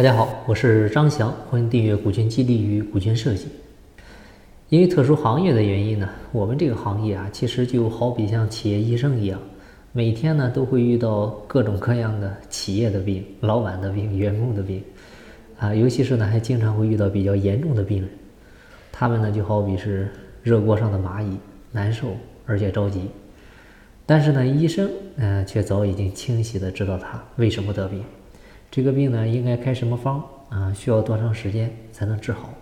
大家好，我是张翔，欢迎订阅股权激励与股权设计。因为特殊行业的原因呢，我们这个行业啊，其实就好比像企业医生一样，每天呢都会遇到各种各样的企业的病、老板的病、员工的病，啊，尤其是呢还经常会遇到比较严重的病人，他们呢就好比是热锅上的蚂蚁，难受而且着急。但是呢，医生嗯却早已经清晰的知道他为什么得病。这个病呢，应该开什么方啊？需要多长时间才能治好？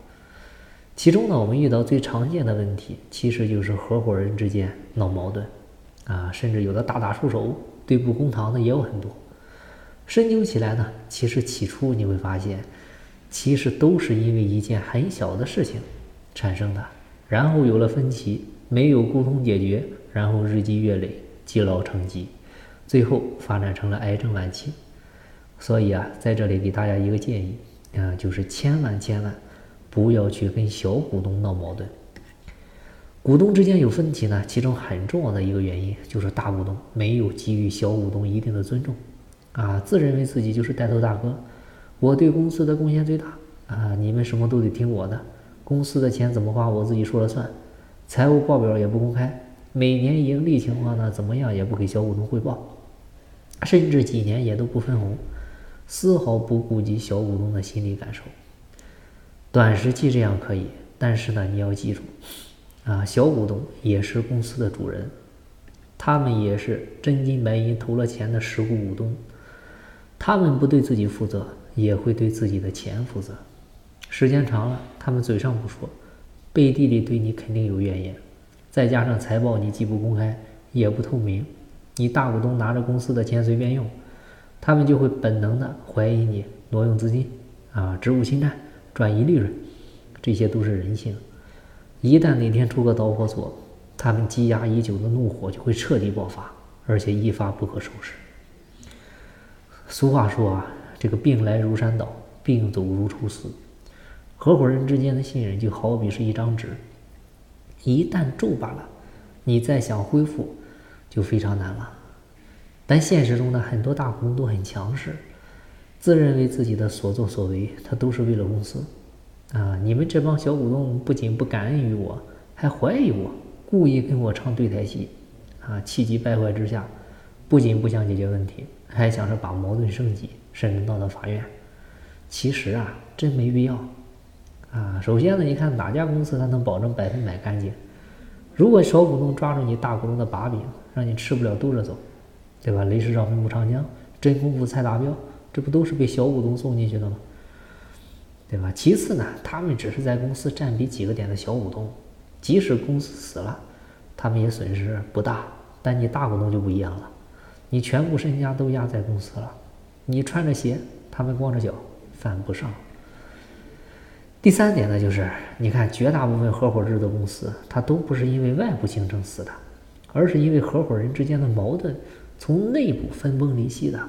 其中呢，我们遇到最常见的问题，其实就是合伙人之间闹矛盾，啊，甚至有的大打出手、对簿公堂的也有很多。深究起来呢，其实起初你会发现，其实都是因为一件很小的事情产生的，然后有了分歧，没有沟通解决，然后日积月累，积劳成疾，最后发展成了癌症晚期。所以啊，在这里给大家一个建议啊，就是千万千万不要去跟小股东闹矛盾。股东之间有分歧呢，其中很重要的一个原因就是大股东没有给予小股东一定的尊重啊，自认为自己就是带头大哥，我对公司的贡献最大啊，你们什么都得听我的，公司的钱怎么花我自己说了算，财务报表也不公开，每年盈利情况呢怎么样也不给小股东汇报，甚至几年也都不分红。丝毫不顾及小股东的心理感受，短时期这样可以，但是呢，你要记住，啊，小股东也是公司的主人，他们也是真金白银投了钱的实股股东，他们不对自己负责，也会对自己的钱负责。时间长了，他们嘴上不说，背地里对你肯定有怨言。再加上财报你既不公开，也不透明，你大股东拿着公司的钱随便用。他们就会本能的怀疑你挪用资金，啊，职务侵占、转移利润，这些都是人性。一旦哪天出个导火索，他们积压已久的怒火就会彻底爆发，而且一发不可收拾。俗话说啊，这个病来如山倒，病走如抽丝。合伙人之间的信任就好比是一张纸，一旦皱巴了，你再想恢复就非常难了。但现实中呢，很多大股东都很强势，自认为自己的所作所为，他都是为了公司。啊，你们这帮小股东不仅不感恩于我，还怀疑我，故意跟我唱对台戏。啊，气急败坏之下，不仅不想解决问题，还想着把矛盾升级，甚至闹到法院。其实啊，真没必要。啊，首先呢，你看哪家公司它能保证百分百干净？如果小股东抓住你大股东的把柄，让你吃不了兜着走。对吧？雷市长飞木长江，真功夫才达标，这不都是被小股东送进去的吗？对吧？其次呢，他们只是在公司占比几个点的小股东，即使公司死了，他们也损失不大。但你大股东就不一样了，你全部身家都压在公司了，你穿着鞋，他们光着脚，犯不上。第三点呢，就是你看，绝大部分合伙制的公司，它都不是因为外部竞争死的，而是因为合伙人之间的矛盾。从内部分崩离析的，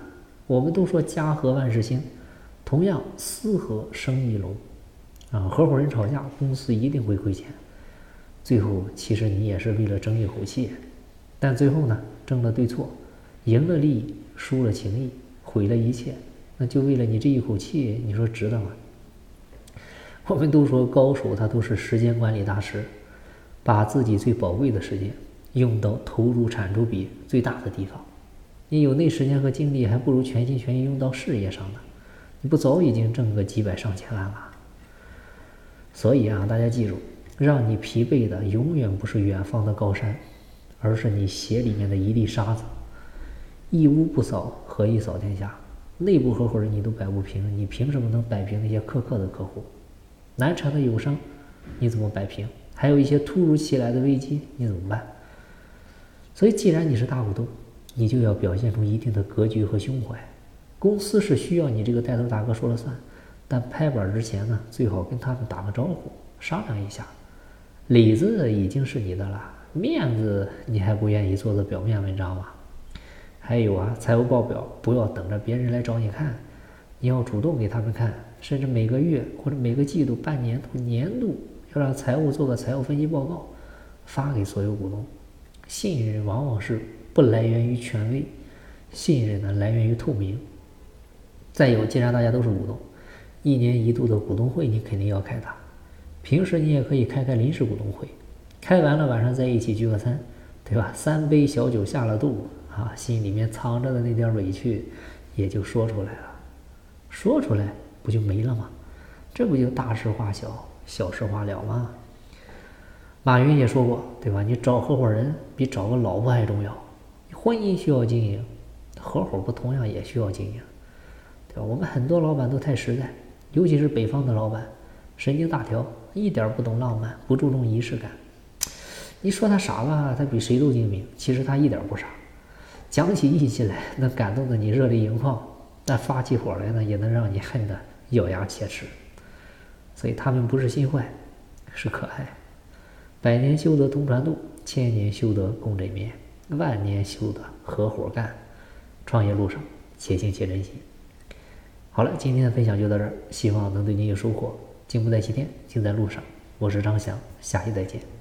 我们都说家和万事兴，同样私和生意隆，啊，合伙人吵架，公司一定会亏钱。最后其实你也是为了争一口气，但最后呢，争了对错，赢了利益，输了情谊，毁了一切，那就为了你这一口气，你说值得吗？我们都说高手他都是时间管理大师，把自己最宝贵的时间用到投入产出比最大的地方。你有那时间和精力，还不如全心全意用到事业上呢。你不早已经挣个几百上千万了？所以啊，大家记住，让你疲惫的永远不是远方的高山，而是你鞋里面的一粒沙子。一屋不扫，何以扫天下？内部合伙人你都摆不平，你凭什么能摆平那些苛刻的客户？难缠的友商，你怎么摆平？还有一些突如其来的危机，你怎么办？所以，既然你是大股东，你就要表现出一定的格局和胸怀，公司是需要你这个带头大哥说了算，但拍板之前呢，最好跟他们打个招呼，商量一下。里子已经是你的了，面子你还不愿意做做表面文章吗？还有啊，财务报表不要等着别人来找你看，你要主动给他们看，甚至每个月或者每个季度、半年度、年度，要让财务做个财务分析报告，发给所有股东。信任往往是。不来源于权威，信任呢来源于透明。再有，既然大家都是股东，一年一度的股东会你肯定要开它，平时你也可以开开临时股东会，开完了晚上在一起聚个餐，对吧？三杯小酒下了肚啊，心里面藏着的那点委屈也就说出来了，说出来不就没了吗？这不就大事化小，小事化了吗？马云也说过，对吧？你找合伙人比找个老婆还重要。婚姻需要经营，合伙不同样也需要经营，对吧？我们很多老板都太实在，尤其是北方的老板，神经大条，一点不懂浪漫，不注重仪式感。你说他傻吧，他比谁都精明，其实他一点不傻。讲起义气来，能感动的你热泪盈眶；但发起火来呢，也能让你恨得咬牙切齿。所以他们不是心坏，是可爱。百年修得同船渡，千年修得共枕眠，万年修的合伙干。创业路上，且行且珍惜。好了，今天的分享就到这儿，希望能对您有收获。进步在起点，尽在路上。我是张翔，下期再见。